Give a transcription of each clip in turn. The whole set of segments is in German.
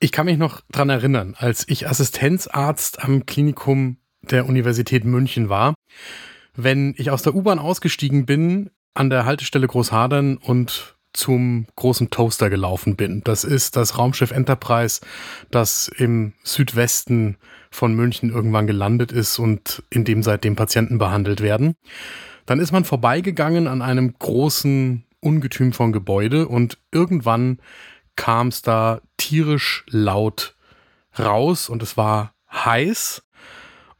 Ich kann mich noch dran erinnern, als ich Assistenzarzt am Klinikum der Universität München war. Wenn ich aus der U-Bahn ausgestiegen bin, an der Haltestelle Großhadern und zum großen Toaster gelaufen bin. Das ist das Raumschiff Enterprise, das im Südwesten von München irgendwann gelandet ist und in dem seitdem Patienten behandelt werden. Dann ist man vorbeigegangen an einem großen Ungetüm von Gebäude und irgendwann kam es da tierisch laut raus und es war heiß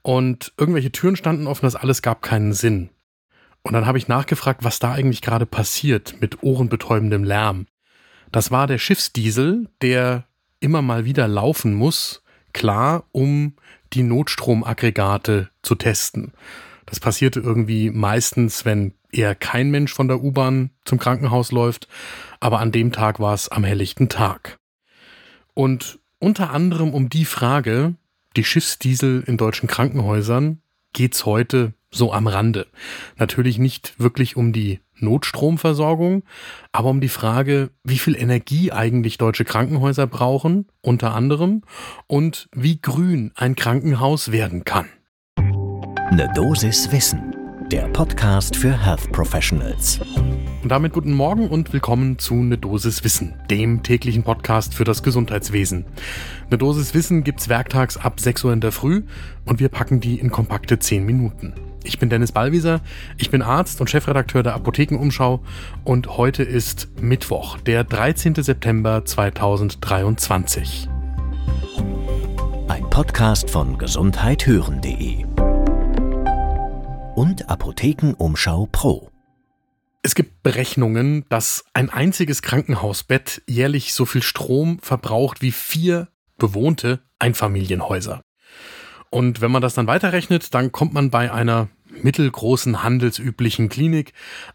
und irgendwelche Türen standen offen, das alles gab keinen Sinn. Und dann habe ich nachgefragt, was da eigentlich gerade passiert mit ohrenbetäubendem Lärm. Das war der Schiffsdiesel, der immer mal wieder laufen muss, klar, um die Notstromaggregate zu testen. Das passierte irgendwie meistens, wenn eher kein Mensch von der U-Bahn zum Krankenhaus läuft, aber an dem Tag war es am helllichten Tag. Und unter anderem um die Frage, die Schiffsdiesel in deutschen Krankenhäusern, geht's heute so am Rande. Natürlich nicht wirklich um die Notstromversorgung, aber um die Frage, wie viel Energie eigentlich deutsche Krankenhäuser brauchen, unter anderem, und wie grün ein Krankenhaus werden kann. Eine Dosis Wissen der Podcast für Health Professionals. Und damit guten Morgen und willkommen zu Ne Dosis Wissen, dem täglichen Podcast für das Gesundheitswesen. Ne Dosis Wissen gibt's werktags ab 6 Uhr in der Früh und wir packen die in kompakte 10 Minuten. Ich bin Dennis Ballwieser, ich bin Arzt und Chefredakteur der Apothekenumschau und heute ist Mittwoch, der 13. September 2023. Ein Podcast von gesundheithören.de und Apothekenumschau Pro. Es gibt Berechnungen, dass ein einziges Krankenhausbett jährlich so viel Strom verbraucht wie vier bewohnte Einfamilienhäuser. Und wenn man das dann weiterrechnet, dann kommt man bei einer mittelgroßen handelsüblichen Klinik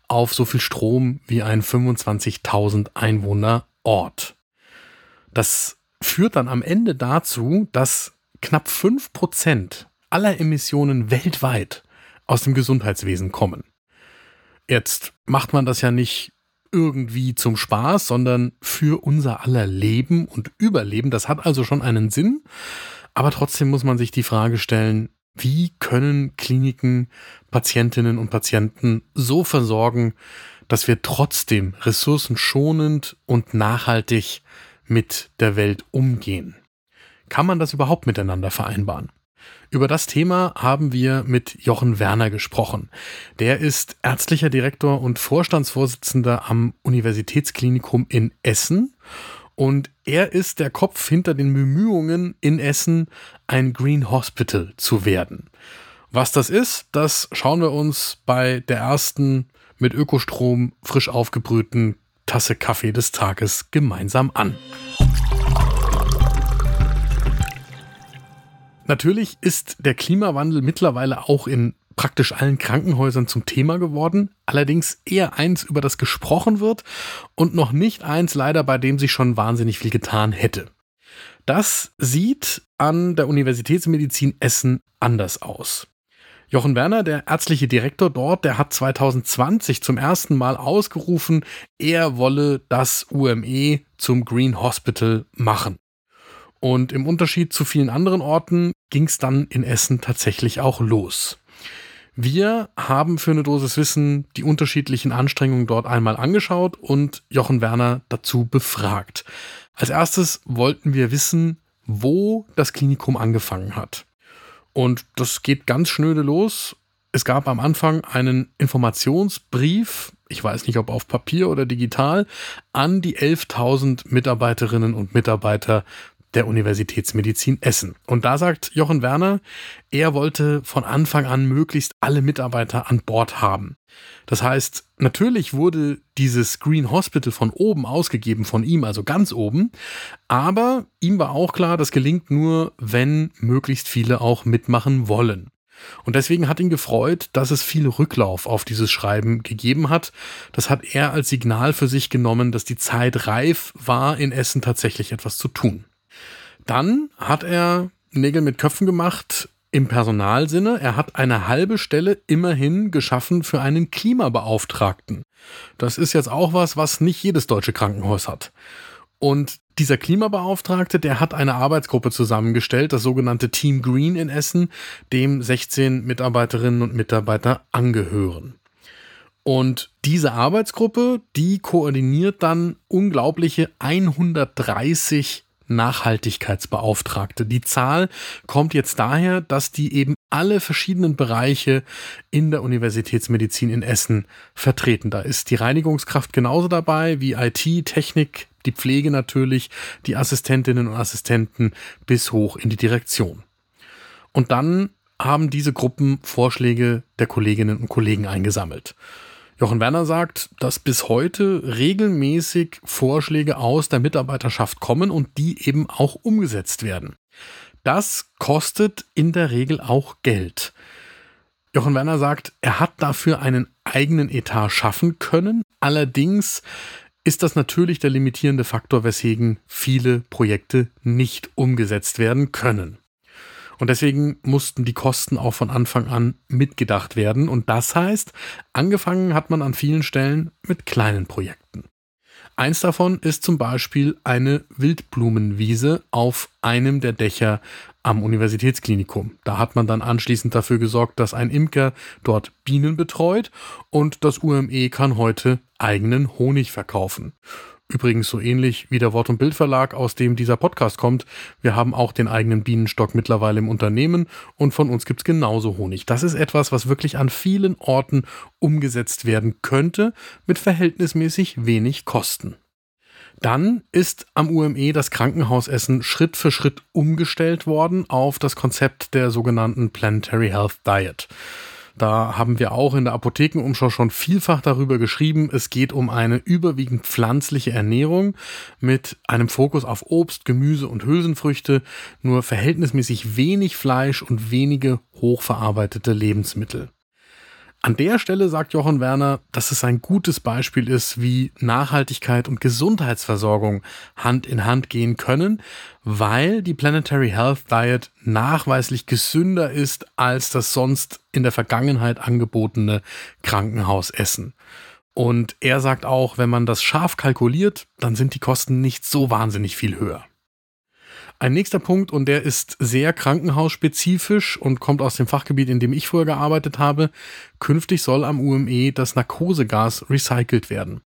auf so viel Strom wie ein 25.000 Einwohner Ort. Das führt dann am Ende dazu, dass knapp 5% aller Emissionen weltweit aus dem Gesundheitswesen kommen. Jetzt macht man das ja nicht irgendwie zum Spaß, sondern für unser aller Leben und Überleben. Das hat also schon einen Sinn. Aber trotzdem muss man sich die Frage stellen, wie können Kliniken Patientinnen und Patienten so versorgen, dass wir trotzdem ressourcenschonend und nachhaltig mit der Welt umgehen? Kann man das überhaupt miteinander vereinbaren? Über das Thema haben wir mit Jochen Werner gesprochen. Der ist ärztlicher Direktor und Vorstandsvorsitzender am Universitätsklinikum in Essen. Und er ist der Kopf hinter den Bemühungen in Essen, ein Green Hospital zu werden. Was das ist, das schauen wir uns bei der ersten mit Ökostrom frisch aufgebrühten Tasse Kaffee des Tages gemeinsam an. Natürlich ist der Klimawandel mittlerweile auch in praktisch allen Krankenhäusern zum Thema geworden, allerdings eher eins, über das gesprochen wird und noch nicht eins leider, bei dem sich schon wahnsinnig viel getan hätte. Das sieht an der Universitätsmedizin Essen anders aus. Jochen Werner, der ärztliche Direktor dort, der hat 2020 zum ersten Mal ausgerufen, er wolle das UME zum Green Hospital machen. Und im Unterschied zu vielen anderen Orten ging es dann in Essen tatsächlich auch los. Wir haben für eine Dosis Wissen die unterschiedlichen Anstrengungen dort einmal angeschaut und Jochen Werner dazu befragt. Als erstes wollten wir wissen, wo das Klinikum angefangen hat. Und das geht ganz schnöde los. Es gab am Anfang einen Informationsbrief, ich weiß nicht ob auf Papier oder digital, an die 11.000 Mitarbeiterinnen und Mitarbeiter der Universitätsmedizin Essen. Und da sagt Jochen Werner, er wollte von Anfang an möglichst alle Mitarbeiter an Bord haben. Das heißt, natürlich wurde dieses Green Hospital von oben ausgegeben, von ihm, also ganz oben, aber ihm war auch klar, das gelingt nur, wenn möglichst viele auch mitmachen wollen. Und deswegen hat ihn gefreut, dass es viel Rücklauf auf dieses Schreiben gegeben hat. Das hat er als Signal für sich genommen, dass die Zeit reif war, in Essen tatsächlich etwas zu tun. Dann hat er Nägel mit Köpfen gemacht im Personalsinne. Er hat eine halbe Stelle immerhin geschaffen für einen Klimabeauftragten. Das ist jetzt auch was, was nicht jedes deutsche Krankenhaus hat. Und dieser Klimabeauftragte, der hat eine Arbeitsgruppe zusammengestellt, das sogenannte Team Green in Essen, dem 16 Mitarbeiterinnen und Mitarbeiter angehören. Und diese Arbeitsgruppe, die koordiniert dann unglaubliche 130 Nachhaltigkeitsbeauftragte. Die Zahl kommt jetzt daher, dass die eben alle verschiedenen Bereiche in der Universitätsmedizin in Essen vertreten. Da ist die Reinigungskraft genauso dabei wie IT, Technik, die Pflege natürlich, die Assistentinnen und Assistenten bis hoch in die Direktion. Und dann haben diese Gruppen Vorschläge der Kolleginnen und Kollegen eingesammelt. Jochen Werner sagt, dass bis heute regelmäßig Vorschläge aus der Mitarbeiterschaft kommen und die eben auch umgesetzt werden. Das kostet in der Regel auch Geld. Jochen Werner sagt, er hat dafür einen eigenen Etat schaffen können. Allerdings ist das natürlich der limitierende Faktor, weswegen viele Projekte nicht umgesetzt werden können. Und deswegen mussten die Kosten auch von Anfang an mitgedacht werden. Und das heißt, angefangen hat man an vielen Stellen mit kleinen Projekten. Eins davon ist zum Beispiel eine Wildblumenwiese auf einem der Dächer am Universitätsklinikum. Da hat man dann anschließend dafür gesorgt, dass ein Imker dort Bienen betreut und das UME kann heute eigenen Honig verkaufen. Übrigens so ähnlich wie der Wort- und Bildverlag, aus dem dieser Podcast kommt. Wir haben auch den eigenen Bienenstock mittlerweile im Unternehmen und von uns gibt es genauso Honig. Das ist etwas, was wirklich an vielen Orten umgesetzt werden könnte, mit verhältnismäßig wenig Kosten. Dann ist am UME das Krankenhausessen Schritt für Schritt umgestellt worden auf das Konzept der sogenannten Planetary Health Diet. Da haben wir auch in der Apothekenumschau schon vielfach darüber geschrieben. Es geht um eine überwiegend pflanzliche Ernährung mit einem Fokus auf Obst, Gemüse und Hülsenfrüchte, nur verhältnismäßig wenig Fleisch und wenige hochverarbeitete Lebensmittel. An der Stelle sagt Jochen Werner, dass es ein gutes Beispiel ist, wie Nachhaltigkeit und Gesundheitsversorgung Hand in Hand gehen können, weil die Planetary Health Diet nachweislich gesünder ist als das sonst in der Vergangenheit angebotene Krankenhausessen. Und er sagt auch, wenn man das scharf kalkuliert, dann sind die Kosten nicht so wahnsinnig viel höher. Ein nächster Punkt, und der ist sehr krankenhausspezifisch und kommt aus dem Fachgebiet, in dem ich vorher gearbeitet habe. Künftig soll am UME das Narkosegas recycelt werden.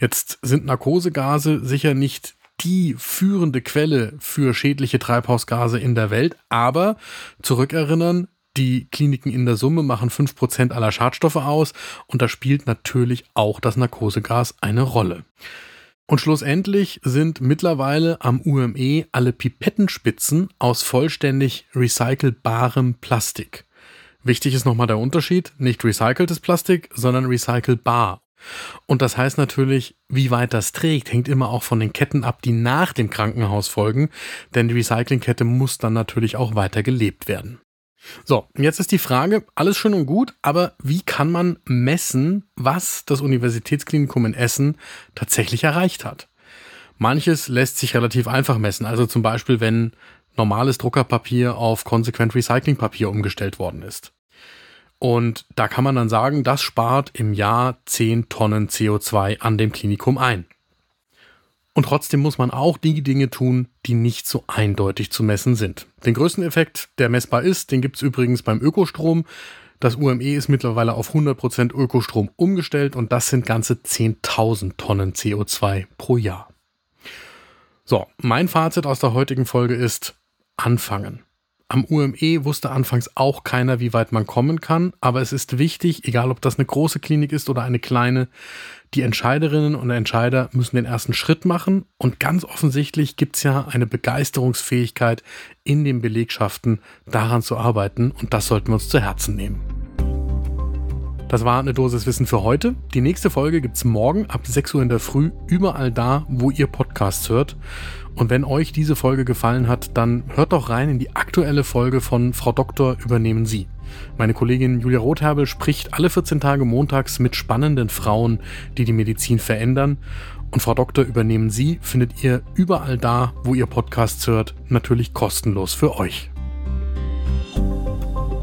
Jetzt sind Narkosegase sicher nicht die führende Quelle für schädliche Treibhausgase in der Welt, aber zurückerinnern, die Kliniken in der Summe machen 5% aller Schadstoffe aus und da spielt natürlich auch das Narkosegas eine Rolle. Und schlussendlich sind mittlerweile am UME alle Pipettenspitzen aus vollständig recycelbarem Plastik. Wichtig ist nochmal der Unterschied, nicht recyceltes Plastik, sondern recycelbar. Und das heißt natürlich, wie weit das trägt, hängt immer auch von den Ketten ab, die nach dem Krankenhaus folgen, denn die Recyclingkette muss dann natürlich auch weiter gelebt werden. So, jetzt ist die Frage, alles schön und gut, aber wie kann man messen, was das Universitätsklinikum in Essen tatsächlich erreicht hat? Manches lässt sich relativ einfach messen, also zum Beispiel, wenn normales Druckerpapier auf konsequent Recyclingpapier umgestellt worden ist. Und da kann man dann sagen, das spart im Jahr 10 Tonnen CO2 an dem Klinikum ein. Und trotzdem muss man auch die Dinge tun, die nicht so eindeutig zu messen sind. Den größten Effekt, der messbar ist, den gibt es übrigens beim Ökostrom. Das UME ist mittlerweile auf 100% Ökostrom umgestellt und das sind ganze 10.000 Tonnen CO2 pro Jahr. So, mein Fazit aus der heutigen Folge ist anfangen. Am UME wusste anfangs auch keiner, wie weit man kommen kann, aber es ist wichtig, egal ob das eine große Klinik ist oder eine kleine, die Entscheiderinnen und Entscheider müssen den ersten Schritt machen und ganz offensichtlich gibt es ja eine Begeisterungsfähigkeit in den Belegschaften, daran zu arbeiten und das sollten wir uns zu Herzen nehmen. Das war eine Dosis Wissen für heute. Die nächste Folge gibt es morgen ab 6 Uhr in der Früh überall da, wo ihr Podcasts hört. Und wenn euch diese Folge gefallen hat, dann hört doch rein in die aktuelle Folge von Frau Doktor übernehmen Sie. Meine Kollegin Julia Rotherbel spricht alle 14 Tage montags mit spannenden Frauen, die die Medizin verändern. Und Frau Doktor übernehmen Sie findet ihr überall da, wo ihr Podcasts hört, natürlich kostenlos für euch.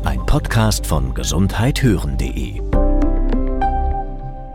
Ein Podcast von gesundheithören.de